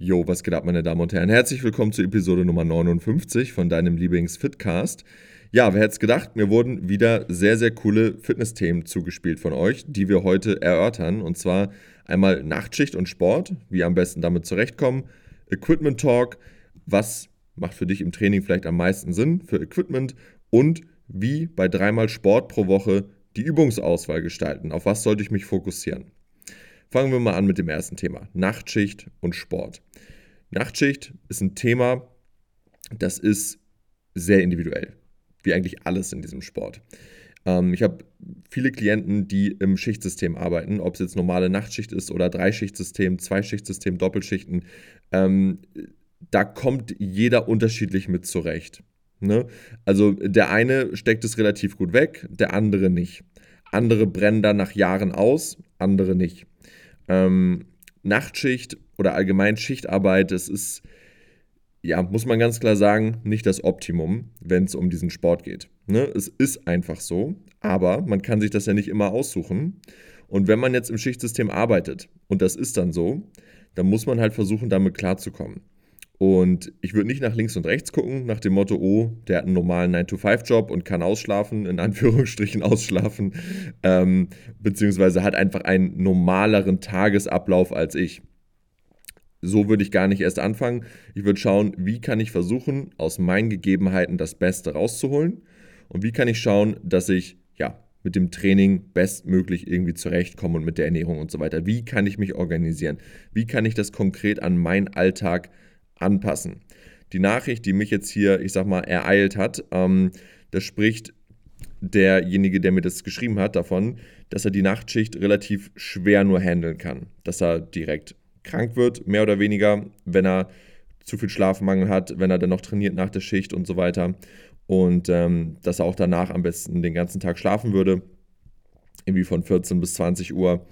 Jo, was geht ab, meine Damen und Herren? Herzlich willkommen zur Episode Nummer 59 von deinem Lieblings-Fitcast. Ja, wer hätte es gedacht, mir wurden wieder sehr, sehr coole Fitness-Themen zugespielt von euch, die wir heute erörtern. Und zwar einmal Nachtschicht und Sport, wie am besten damit zurechtkommen, Equipment Talk, was macht für dich im Training vielleicht am meisten Sinn für Equipment und wie bei dreimal Sport pro Woche die Übungsauswahl gestalten. Auf was sollte ich mich fokussieren? Fangen wir mal an mit dem ersten Thema, Nachtschicht und Sport. Nachtschicht ist ein Thema, das ist sehr individuell, wie eigentlich alles in diesem Sport. Ähm, ich habe viele Klienten, die im Schichtsystem arbeiten, ob es jetzt normale Nachtschicht ist oder Dreischichtsystem, Zweischichtsystem, Doppelschichten. Ähm, da kommt jeder unterschiedlich mit zurecht. Ne? Also der eine steckt es relativ gut weg, der andere nicht. Andere brennen da nach Jahren aus, andere nicht. Ähm, Nachtschicht oder allgemein Schichtarbeit, das ist, ja, muss man ganz klar sagen, nicht das Optimum, wenn es um diesen Sport geht. Ne? Es ist einfach so, aber man kann sich das ja nicht immer aussuchen. Und wenn man jetzt im Schichtsystem arbeitet und das ist dann so, dann muss man halt versuchen, damit klarzukommen. Und ich würde nicht nach links und rechts gucken, nach dem Motto, oh, der hat einen normalen 9-to-5-Job und kann ausschlafen, in Anführungsstrichen ausschlafen, ähm, beziehungsweise hat einfach einen normaleren Tagesablauf als ich. So würde ich gar nicht erst anfangen. Ich würde schauen, wie kann ich versuchen, aus meinen Gegebenheiten das Beste rauszuholen und wie kann ich schauen, dass ich ja mit dem Training bestmöglich irgendwie zurechtkomme und mit der Ernährung und so weiter. Wie kann ich mich organisieren? Wie kann ich das konkret an meinen Alltag anpassen. Die Nachricht, die mich jetzt hier, ich sag mal, ereilt hat, ähm, da spricht derjenige, der mir das geschrieben hat, davon, dass er die Nachtschicht relativ schwer nur handeln kann. Dass er direkt krank wird, mehr oder weniger, wenn er zu viel Schlafmangel hat, wenn er dann noch trainiert nach der Schicht und so weiter. Und ähm, dass er auch danach am besten den ganzen Tag schlafen würde, irgendwie von 14 bis 20 Uhr.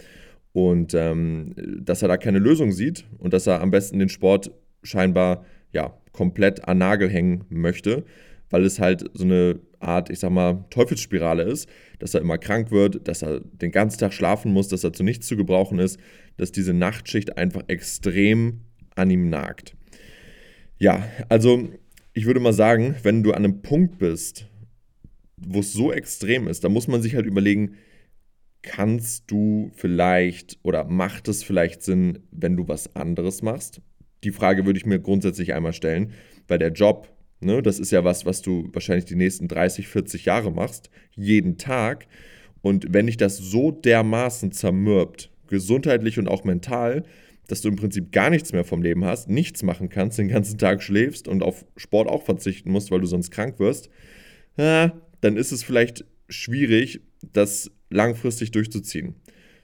Und ähm, dass er da keine Lösung sieht und dass er am besten den Sport scheinbar ja komplett an Nagel hängen möchte, weil es halt so eine Art, ich sag mal, Teufelsspirale ist, dass er immer krank wird, dass er den ganzen Tag schlafen muss, dass er zu nichts zu gebrauchen ist, dass diese Nachtschicht einfach extrem an ihm nagt. Ja, also ich würde mal sagen, wenn du an einem Punkt bist, wo es so extrem ist, da muss man sich halt überlegen, kannst du vielleicht oder macht es vielleicht Sinn, wenn du was anderes machst? Die Frage würde ich mir grundsätzlich einmal stellen, weil der Job, ne, das ist ja was, was du wahrscheinlich die nächsten 30, 40 Jahre machst, jeden Tag. Und wenn dich das so dermaßen zermürbt, gesundheitlich und auch mental, dass du im Prinzip gar nichts mehr vom Leben hast, nichts machen kannst, den ganzen Tag schläfst und auf Sport auch verzichten musst, weil du sonst krank wirst, ja, dann ist es vielleicht schwierig, das langfristig durchzuziehen.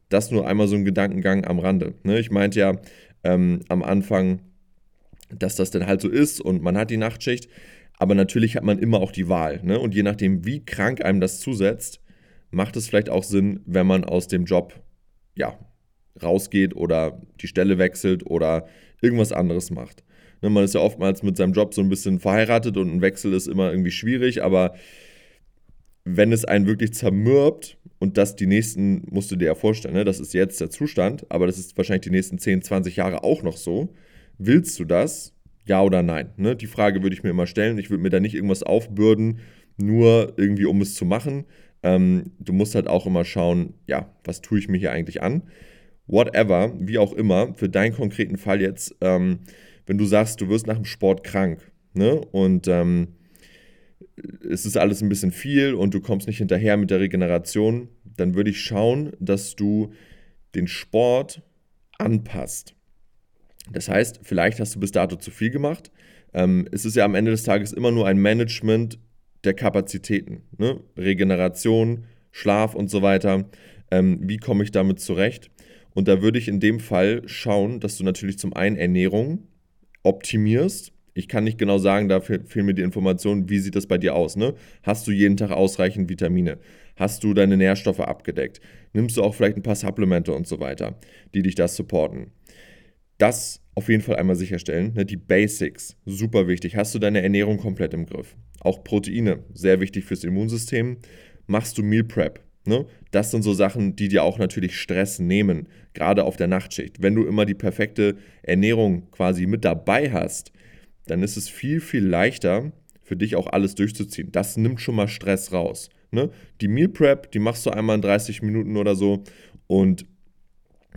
Das nur einmal so ein Gedankengang am Rande. Ne? Ich meinte ja ähm, am Anfang, dass das dann halt so ist und man hat die Nachtschicht. Aber natürlich hat man immer auch die Wahl. Ne? Und je nachdem, wie krank einem das zusetzt, macht es vielleicht auch Sinn, wenn man aus dem Job ja, rausgeht oder die Stelle wechselt oder irgendwas anderes macht. Ne, man ist ja oftmals mit seinem Job so ein bisschen verheiratet und ein Wechsel ist immer irgendwie schwierig, aber wenn es einen wirklich zermürbt und das die nächsten, musst du dir ja vorstellen, ne, das ist jetzt der Zustand, aber das ist wahrscheinlich die nächsten 10, 20 Jahre auch noch so, Willst du das? Ja oder nein? Ne? Die Frage würde ich mir immer stellen. Ich würde mir da nicht irgendwas aufbürden, nur irgendwie, um es zu machen. Ähm, du musst halt auch immer schauen, ja, was tue ich mir hier eigentlich an? Whatever, wie auch immer, für deinen konkreten Fall jetzt, ähm, wenn du sagst, du wirst nach dem Sport krank ne? und ähm, es ist alles ein bisschen viel und du kommst nicht hinterher mit der Regeneration, dann würde ich schauen, dass du den Sport anpasst. Das heißt, vielleicht hast du bis dato zu viel gemacht. Ähm, es ist ja am Ende des Tages immer nur ein Management der Kapazitäten. Ne? Regeneration, Schlaf und so weiter. Ähm, wie komme ich damit zurecht? Und da würde ich in dem Fall schauen, dass du natürlich zum einen Ernährung optimierst. Ich kann nicht genau sagen, da fehlen mir die Informationen, wie sieht das bei dir aus? Ne? Hast du jeden Tag ausreichend Vitamine? Hast du deine Nährstoffe abgedeckt? Nimmst du auch vielleicht ein paar Supplemente und so weiter, die dich das supporten? Das auf jeden Fall einmal sicherstellen. Ne? Die Basics, super wichtig. Hast du deine Ernährung komplett im Griff? Auch Proteine, sehr wichtig fürs Immunsystem. Machst du Meal Prep? Ne? Das sind so Sachen, die dir auch natürlich Stress nehmen, gerade auf der Nachtschicht. Wenn du immer die perfekte Ernährung quasi mit dabei hast, dann ist es viel, viel leichter für dich auch alles durchzuziehen. Das nimmt schon mal Stress raus. Ne? Die Meal Prep, die machst du einmal in 30 Minuten oder so und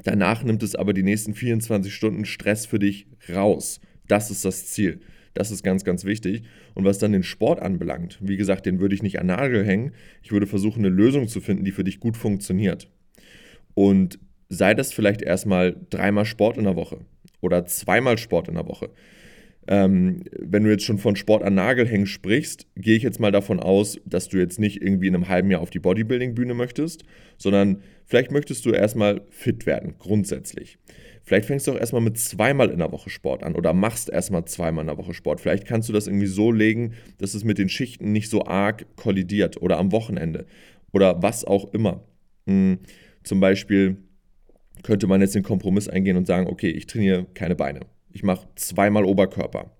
danach nimmt es aber die nächsten 24 Stunden Stress für dich raus. Das ist das Ziel. Das ist ganz, ganz wichtig. Und was dann den Sport anbelangt, wie gesagt, den würde ich nicht an Nagel hängen. Ich würde versuchen, eine Lösung zu finden, die für dich gut funktioniert. Und sei das vielleicht erstmal dreimal Sport in der Woche oder zweimal Sport in der Woche. Ähm, wenn du jetzt schon von Sport an Nagel hängen sprichst, gehe ich jetzt mal davon aus, dass du jetzt nicht irgendwie in einem halben Jahr auf die Bodybuilding-Bühne möchtest, sondern vielleicht möchtest du erstmal fit werden, grundsätzlich. Vielleicht fängst du auch erstmal mit zweimal in der Woche Sport an oder machst erstmal zweimal in der Woche Sport. Vielleicht kannst du das irgendwie so legen, dass es mit den Schichten nicht so arg kollidiert oder am Wochenende oder was auch immer. Hm, zum Beispiel könnte man jetzt den Kompromiss eingehen und sagen, okay, ich trainiere keine Beine. Ich mache zweimal Oberkörper.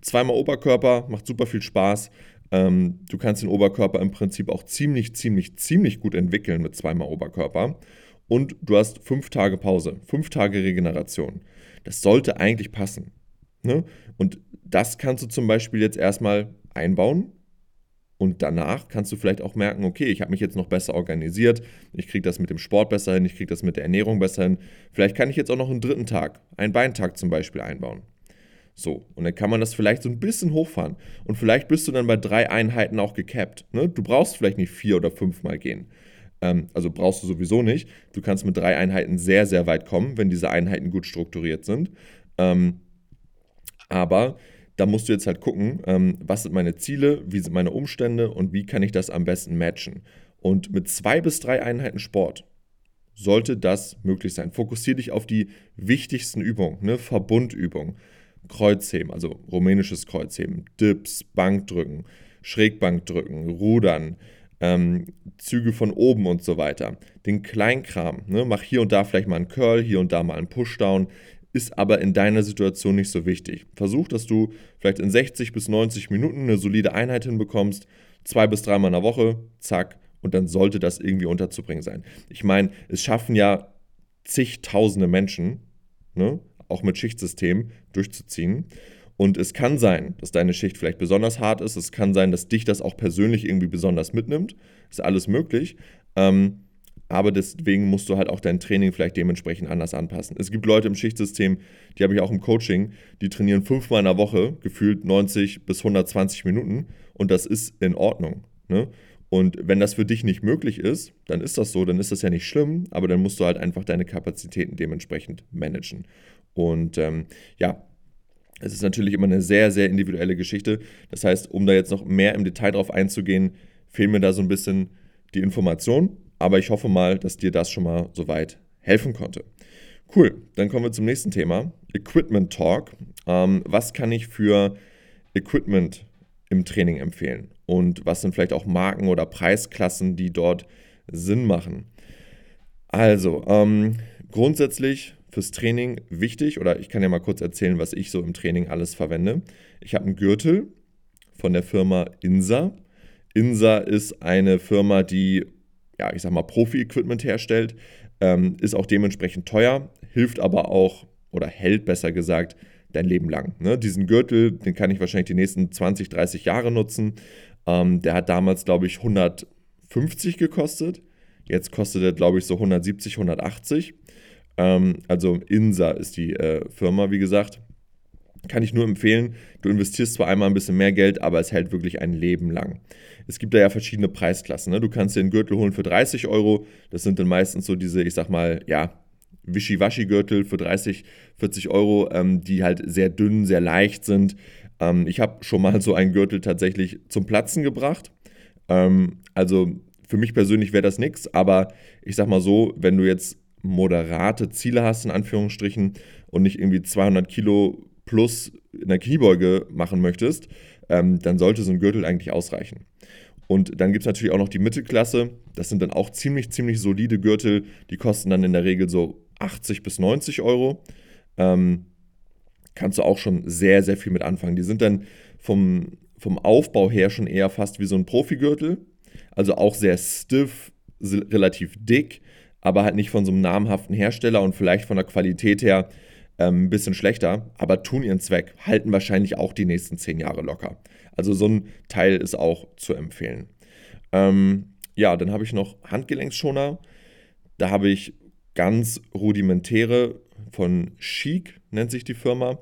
Zweimal Oberkörper macht super viel Spaß. Ähm, du kannst den Oberkörper im Prinzip auch ziemlich, ziemlich, ziemlich gut entwickeln mit zweimal Oberkörper und du hast fünf Tage Pause, fünf Tage Regeneration. Das sollte eigentlich passen. Ne? Und das kannst du zum Beispiel jetzt erstmal einbauen und danach kannst du vielleicht auch merken, okay, ich habe mich jetzt noch besser organisiert, ich kriege das mit dem Sport besser hin, ich kriege das mit der Ernährung besser hin. Vielleicht kann ich jetzt auch noch einen dritten Tag, einen Beintag zum Beispiel einbauen. So, und dann kann man das vielleicht so ein bisschen hochfahren. Und vielleicht bist du dann bei drei Einheiten auch gecapped. Ne? Du brauchst vielleicht nicht vier oder fünfmal gehen. Ähm, also brauchst du sowieso nicht. Du kannst mit drei Einheiten sehr, sehr weit kommen, wenn diese Einheiten gut strukturiert sind. Ähm, aber da musst du jetzt halt gucken, ähm, was sind meine Ziele, wie sind meine Umstände und wie kann ich das am besten matchen. Und mit zwei bis drei Einheiten Sport sollte das möglich sein. Fokussiere dich auf die wichtigsten Übungen, ne? Verbundübungen, Kreuzheben, also rumänisches Kreuzheben, Dips, Bankdrücken, Schrägbankdrücken, Rudern, ähm, Züge von oben und so weiter. Den Kleinkram, ne? mach hier und da vielleicht mal einen Curl, hier und da mal einen Pushdown, ist aber in deiner Situation nicht so wichtig. Versuch, dass du vielleicht in 60 bis 90 Minuten eine solide Einheit hinbekommst, zwei bis dreimal in der Woche, zack, und dann sollte das irgendwie unterzubringen sein. Ich meine, es schaffen ja zigtausende Menschen, ne, auch mit Schichtsystem durchzuziehen. Und es kann sein, dass deine Schicht vielleicht besonders hart ist. Es kann sein, dass dich das auch persönlich irgendwie besonders mitnimmt. Ist alles möglich. Ähm, aber deswegen musst du halt auch dein Training vielleicht dementsprechend anders anpassen. Es gibt Leute im Schichtsystem, die habe ich auch im Coaching, die trainieren fünfmal in der Woche, gefühlt 90 bis 120 Minuten und das ist in Ordnung. Ne? Und wenn das für dich nicht möglich ist, dann ist das so, dann ist das ja nicht schlimm, aber dann musst du halt einfach deine Kapazitäten dementsprechend managen. Und ähm, ja, es ist natürlich immer eine sehr, sehr individuelle Geschichte. Das heißt, um da jetzt noch mehr im Detail drauf einzugehen, fehlen mir da so ein bisschen die Informationen. Aber ich hoffe mal, dass dir das schon mal soweit helfen konnte. Cool, dann kommen wir zum nächsten Thema. Equipment Talk. Ähm, was kann ich für Equipment im Training empfehlen? Und was sind vielleicht auch Marken oder Preisklassen, die dort Sinn machen? Also, ähm, grundsätzlich fürs Training wichtig, oder ich kann ja mal kurz erzählen, was ich so im Training alles verwende. Ich habe einen Gürtel von der Firma INSA. INSA ist eine Firma, die, ja, ich sag mal, Profi-Equipment herstellt, ähm, ist auch dementsprechend teuer, hilft aber auch, oder hält besser gesagt, dein Leben lang. Ne? Diesen Gürtel, den kann ich wahrscheinlich die nächsten 20, 30 Jahre nutzen. Ähm, der hat damals, glaube ich, 150 gekostet. Jetzt kostet er, glaube ich, so 170, 180. Ähm, also INSA ist die äh, Firma, wie gesagt. Kann ich nur empfehlen. Du investierst zwar einmal ein bisschen mehr Geld, aber es hält wirklich ein Leben lang. Es gibt da ja verschiedene Preisklassen. Ne? Du kannst dir einen Gürtel holen für 30 Euro. Das sind dann meistens so diese, ich sag mal, ja, Wischiwaschi-Gürtel für 30, 40 Euro, ähm, die halt sehr dünn, sehr leicht sind. Ähm, ich habe schon mal so einen Gürtel tatsächlich zum Platzen gebracht. Ähm, also für mich persönlich wäre das nichts, aber ich sag mal so, wenn du jetzt moderate Ziele hast, in Anführungsstrichen, und nicht irgendwie 200 Kilo plus in der Kniebeuge machen möchtest, ähm, dann sollte so ein Gürtel eigentlich ausreichen. Und dann gibt es natürlich auch noch die Mittelklasse. Das sind dann auch ziemlich, ziemlich solide Gürtel. Die kosten dann in der Regel so 80 bis 90 Euro. Ähm, kannst du auch schon sehr, sehr viel mit anfangen. Die sind dann vom, vom Aufbau her schon eher fast wie so ein Profigürtel. Also auch sehr stiff, relativ dick, aber halt nicht von so einem namhaften Hersteller und vielleicht von der Qualität her ähm, ein bisschen schlechter, aber tun ihren Zweck, halten wahrscheinlich auch die nächsten zehn Jahre locker. Also so ein Teil ist auch zu empfehlen. Ähm, ja, dann habe ich noch Handgelenksschoner. Da habe ich ganz rudimentäre von Chic, nennt sich die Firma.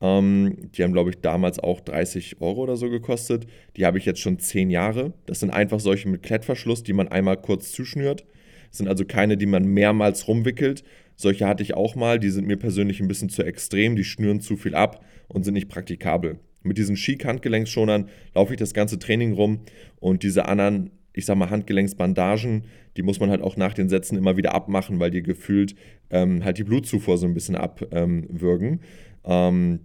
Ähm, die haben, glaube ich, damals auch 30 Euro oder so gekostet. Die habe ich jetzt schon 10 Jahre. Das sind einfach solche mit Klettverschluss, die man einmal kurz zuschnürt. Das sind also keine, die man mehrmals rumwickelt. Solche hatte ich auch mal. Die sind mir persönlich ein bisschen zu extrem. Die schnüren zu viel ab und sind nicht praktikabel. Mit diesen Chic-Handgelenksschonern laufe ich das ganze Training rum und diese anderen ich sag mal, Handgelenksbandagen, die muss man halt auch nach den Sätzen immer wieder abmachen, weil die gefühlt ähm, halt die Blutzufuhr so ein bisschen abwürgen. Ähm,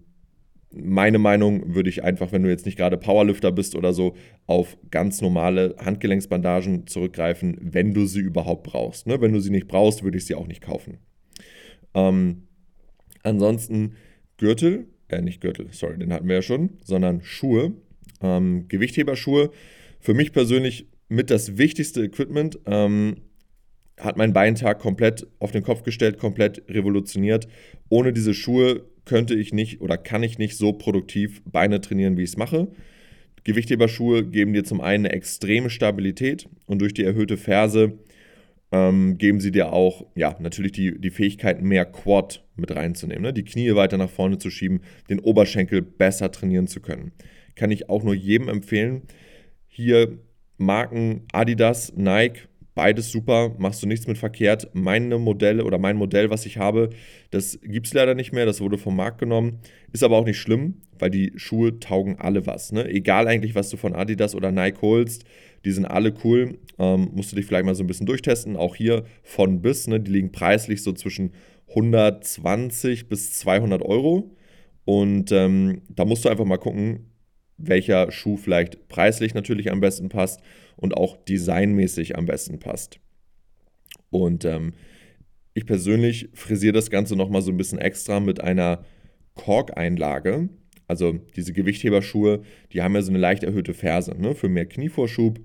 meine Meinung würde ich einfach, wenn du jetzt nicht gerade Powerlifter bist oder so, auf ganz normale Handgelenksbandagen zurückgreifen, wenn du sie überhaupt brauchst. Ne? Wenn du sie nicht brauchst, würde ich sie auch nicht kaufen. Ähm, ansonsten Gürtel, äh, nicht Gürtel, sorry, den hatten wir ja schon, sondern Schuhe, ähm, Gewichtheberschuhe. Für mich persönlich mit das wichtigste Equipment. Ähm, hat meinen Beintag komplett auf den Kopf gestellt, komplett revolutioniert. Ohne diese Schuhe könnte ich nicht oder kann ich nicht so produktiv Beine trainieren, wie ich es mache. Gewichtheberschuhe geben dir zum einen eine extreme Stabilität und durch die erhöhte Ferse ähm, geben sie dir auch, ja, natürlich die, die Fähigkeit, mehr Quad mit reinzunehmen, ne? die Knie weiter nach vorne zu schieben, den Oberschenkel besser trainieren zu können. Kann ich auch nur jedem empfehlen. Hier Marken Adidas, Nike, beides super, machst du nichts mit verkehrt. Meine Modelle oder mein Modell, was ich habe, das gibt es leider nicht mehr, das wurde vom Markt genommen. Ist aber auch nicht schlimm, weil die Schuhe taugen alle was. Ne? Egal eigentlich, was du von Adidas oder Nike holst, die sind alle cool. Ähm, musst du dich vielleicht mal so ein bisschen durchtesten. Auch hier von bis, ne? die liegen preislich so zwischen 120 bis 200 Euro. Und ähm, da musst du einfach mal gucken, welcher Schuh vielleicht preislich natürlich am besten passt und auch designmäßig am besten passt. Und ähm, ich persönlich frisiere das Ganze nochmal so ein bisschen extra mit einer Korkeinlage. Also diese Gewichtheberschuhe, die haben ja so eine leicht erhöhte Ferse ne, für mehr Knievorschub.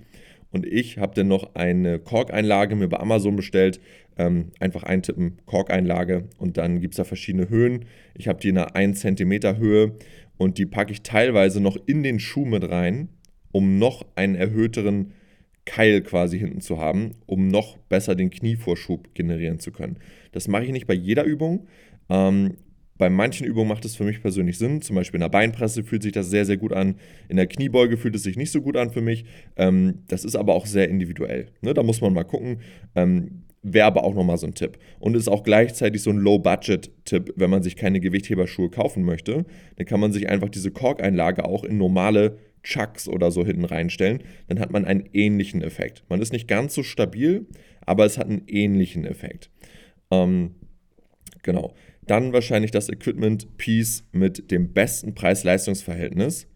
Und ich habe dann noch eine Korkeinlage mir bei Amazon bestellt. Ähm, einfach eintippen, Korkeinlage und dann gibt es da verschiedene Höhen. Ich habe die in einer 1 cm Höhe und die packe ich teilweise noch in den Schuh mit rein, um noch einen erhöhteren Keil quasi hinten zu haben, um noch besser den Knievorschub generieren zu können. Das mache ich nicht bei jeder Übung. Ähm, bei manchen Übungen macht es für mich persönlich Sinn. Zum Beispiel in der Beinpresse fühlt sich das sehr, sehr gut an. In der Kniebeuge fühlt es sich nicht so gut an für mich. Ähm, das ist aber auch sehr individuell. Ne? Da muss man mal gucken. Ähm, Wäre aber auch nochmal so ein Tipp. Und ist auch gleichzeitig so ein Low-Budget-Tipp, wenn man sich keine Gewichtheberschuhe kaufen möchte. Dann kann man sich einfach diese Korkeinlage auch in normale Chucks oder so hinten reinstellen. Dann hat man einen ähnlichen Effekt. Man ist nicht ganz so stabil, aber es hat einen ähnlichen Effekt. Ähm, genau. Dann wahrscheinlich das Equipment-Piece mit dem besten Preis-Leistungs-Verhältnis.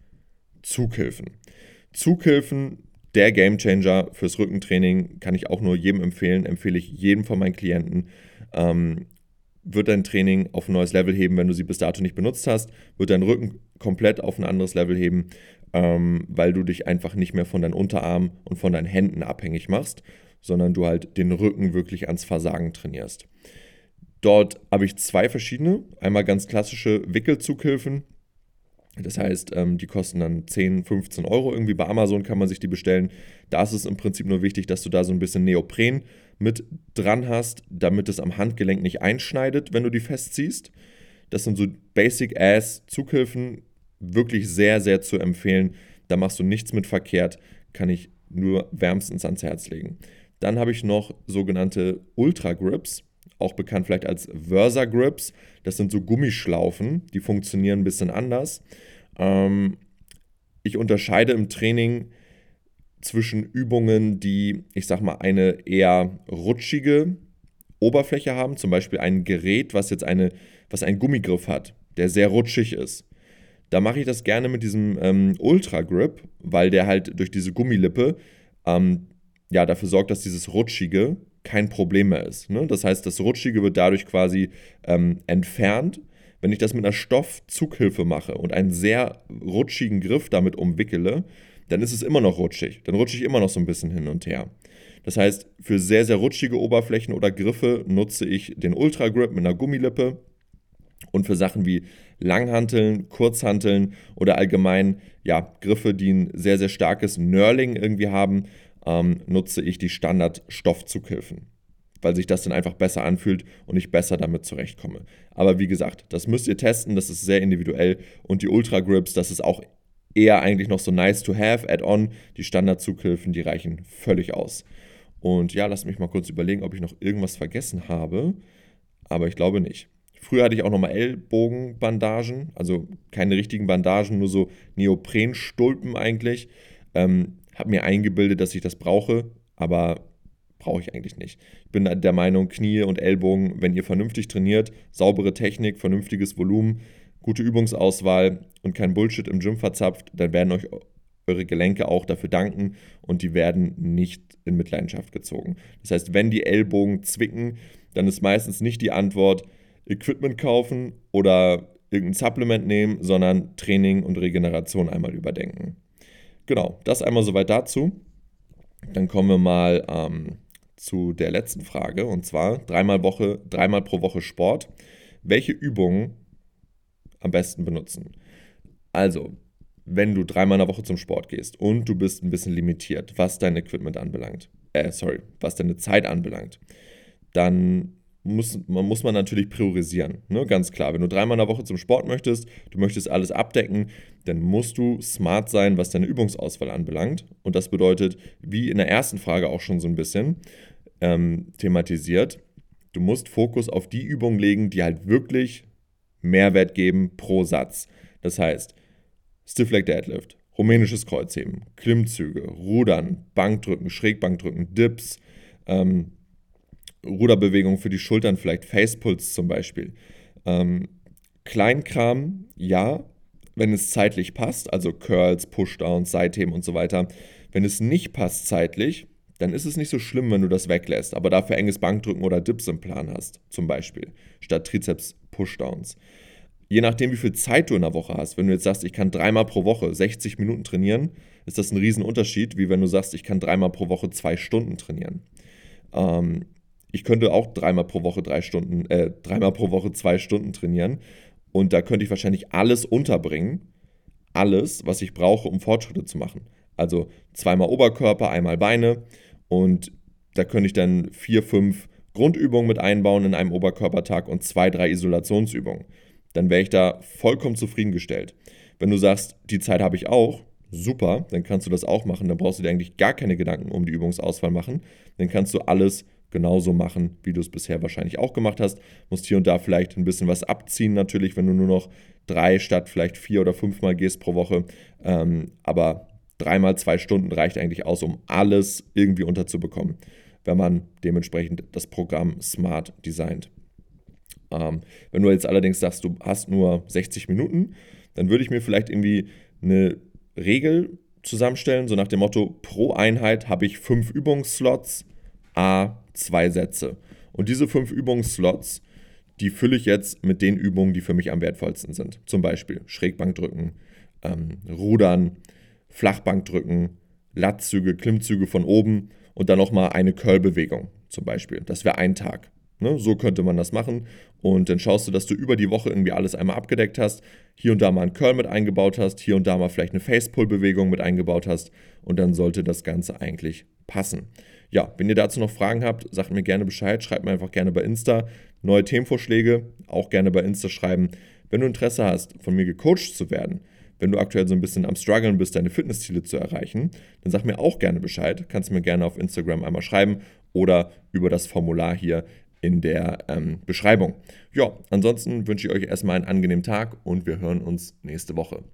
Zughilfen. Zughilfen der Gamechanger fürs Rückentraining kann ich auch nur jedem empfehlen, empfehle ich jedem von meinen Klienten. Ähm, wird dein Training auf ein neues Level heben, wenn du sie bis dato nicht benutzt hast, wird dein Rücken komplett auf ein anderes Level heben, ähm, weil du dich einfach nicht mehr von deinen Unterarmen und von deinen Händen abhängig machst, sondern du halt den Rücken wirklich ans Versagen trainierst. Dort habe ich zwei verschiedene. Einmal ganz klassische Wickelzughilfen, das heißt, ähm, die kosten dann 10, 15 Euro. Irgendwie bei Amazon kann man sich die bestellen. Da ist es im Prinzip nur wichtig, dass du da so ein bisschen Neopren mit dran hast, damit es am Handgelenk nicht einschneidet, wenn du die festziehst. Das sind so Basic-Ass-Zughilfen, wirklich sehr, sehr zu empfehlen. Da machst du nichts mit verkehrt, kann ich nur wärmstens ans Herz legen. Dann habe ich noch sogenannte Ultra Grips auch bekannt vielleicht als Versa Grips. Das sind so Gummischlaufen, die funktionieren ein bisschen anders. Ähm, ich unterscheide im Training zwischen Übungen, die, ich sag mal, eine eher rutschige Oberfläche haben, zum Beispiel ein Gerät, was jetzt eine, was einen Gummigriff hat, der sehr rutschig ist. Da mache ich das gerne mit diesem ähm, Ultra Grip, weil der halt durch diese Gummilippe ähm, ja, dafür sorgt, dass dieses Rutschige kein Problem mehr ist. Ne? Das heißt, das Rutschige wird dadurch quasi ähm, entfernt. Wenn ich das mit einer Stoffzughilfe mache und einen sehr rutschigen Griff damit umwickele, dann ist es immer noch rutschig. Dann rutsche ich immer noch so ein bisschen hin und her. Das heißt, für sehr, sehr rutschige Oberflächen oder Griffe nutze ich den Ultra Grip mit einer Gummilippe. Und für Sachen wie Langhanteln, Kurzhanteln oder allgemein ja, Griffe, die ein sehr, sehr starkes Knurling irgendwie haben, ähm, nutze ich die Standard-Stoffzughilfen, weil sich das dann einfach besser anfühlt und ich besser damit zurechtkomme. Aber wie gesagt, das müsst ihr testen, das ist sehr individuell und die Ultra Grips, das ist auch eher eigentlich noch so nice to have, add-on. Die Standard-Zughilfen, die reichen völlig aus. Und ja, lasst mich mal kurz überlegen, ob ich noch irgendwas vergessen habe, aber ich glaube nicht. Früher hatte ich auch nochmal Ellbogenbandagen, also keine richtigen Bandagen, nur so Neoprenstulpen eigentlich. Ähm, habe mir eingebildet, dass ich das brauche, aber brauche ich eigentlich nicht. Ich bin der Meinung, Knie und Ellbogen, wenn ihr vernünftig trainiert, saubere Technik, vernünftiges Volumen, gute Übungsauswahl und kein Bullshit im Gym verzapft, dann werden euch eure Gelenke auch dafür danken und die werden nicht in Mitleidenschaft gezogen. Das heißt, wenn die Ellbogen zwicken, dann ist meistens nicht die Antwort Equipment kaufen oder irgendein Supplement nehmen, sondern Training und Regeneration einmal überdenken. Genau, das einmal soweit dazu. Dann kommen wir mal ähm, zu der letzten Frage und zwar dreimal, Woche, dreimal pro Woche Sport. Welche Übungen am besten benutzen? Also, wenn du dreimal in der Woche zum Sport gehst und du bist ein bisschen limitiert, was dein Equipment anbelangt, äh, sorry, was deine Zeit anbelangt, dann muss man, muss man natürlich priorisieren. Ne? Ganz klar. Wenn du dreimal in der Woche zum Sport möchtest, du möchtest alles abdecken, dann musst du smart sein, was deine Übungsauswahl anbelangt. Und das bedeutet, wie in der ersten Frage auch schon so ein bisschen ähm, thematisiert, du musst Fokus auf die Übungen legen, die halt wirklich Mehrwert geben pro Satz. Das heißt, Stiff Leg Deadlift, rumänisches Kreuzheben, Klimmzüge, Rudern, Bankdrücken, Schrägbankdrücken, Dips, ähm, Ruderbewegung für die Schultern, vielleicht Facepulse zum Beispiel. Ähm, Kleinkram, ja, wenn es zeitlich passt, also Curls, Pushdowns, Seitheben und so weiter. Wenn es nicht passt zeitlich, dann ist es nicht so schlimm, wenn du das weglässt, aber dafür enges Bankdrücken oder Dips im Plan hast, zum Beispiel, statt Trizeps-Pushdowns. Je nachdem, wie viel Zeit du in der Woche hast, wenn du jetzt sagst, ich kann dreimal pro Woche 60 Minuten trainieren, ist das ein Riesenunterschied, wie wenn du sagst, ich kann dreimal pro Woche zwei Stunden trainieren. Ähm, ich könnte auch dreimal pro Woche drei Stunden, äh, dreimal pro Woche zwei Stunden trainieren. Und da könnte ich wahrscheinlich alles unterbringen. Alles, was ich brauche, um Fortschritte zu machen. Also zweimal Oberkörper, einmal Beine. Und da könnte ich dann vier, fünf Grundübungen mit einbauen in einem Oberkörpertag und zwei, drei Isolationsübungen. Dann wäre ich da vollkommen zufriedengestellt. Wenn du sagst, die Zeit habe ich auch, super, dann kannst du das auch machen. Dann brauchst du dir eigentlich gar keine Gedanken um die Übungsauswahl machen. Dann kannst du alles genauso machen, wie du es bisher wahrscheinlich auch gemacht hast. Musst hier und da vielleicht ein bisschen was abziehen, natürlich, wenn du nur noch drei statt vielleicht vier oder fünfmal gehst pro Woche. Ähm, aber dreimal zwei Stunden reicht eigentlich aus, um alles irgendwie unterzubekommen, wenn man dementsprechend das Programm smart designt. Ähm, wenn du jetzt allerdings sagst, du hast nur 60 Minuten, dann würde ich mir vielleicht irgendwie eine Regel zusammenstellen, so nach dem Motto, pro Einheit habe ich fünf Übungsslots, a zwei Sätze. Und diese fünf Übungsslots, die fülle ich jetzt mit den Übungen, die für mich am wertvollsten sind. Zum Beispiel Schrägbankdrücken, ähm, Rudern, Flachbankdrücken, Latzüge, Klimmzüge von oben und dann nochmal eine Curlbewegung zum Beispiel. Das wäre ein Tag. Ne? So könnte man das machen. Und dann schaust du, dass du über die Woche irgendwie alles einmal abgedeckt hast, hier und da mal einen Curl mit eingebaut hast, hier und da mal vielleicht eine Facepull-Bewegung mit eingebaut hast und dann sollte das Ganze eigentlich passen. Ja, wenn ihr dazu noch Fragen habt, sagt mir gerne Bescheid, schreibt mir einfach gerne bei Insta. Neue Themenvorschläge, auch gerne bei Insta schreiben. Wenn du Interesse hast, von mir gecoacht zu werden, wenn du aktuell so ein bisschen am struggeln bist, deine Fitnessziele zu erreichen, dann sag mir auch gerne Bescheid. Kannst mir gerne auf Instagram einmal schreiben oder über das Formular hier in der ähm, Beschreibung. Ja, ansonsten wünsche ich euch erstmal einen angenehmen Tag und wir hören uns nächste Woche.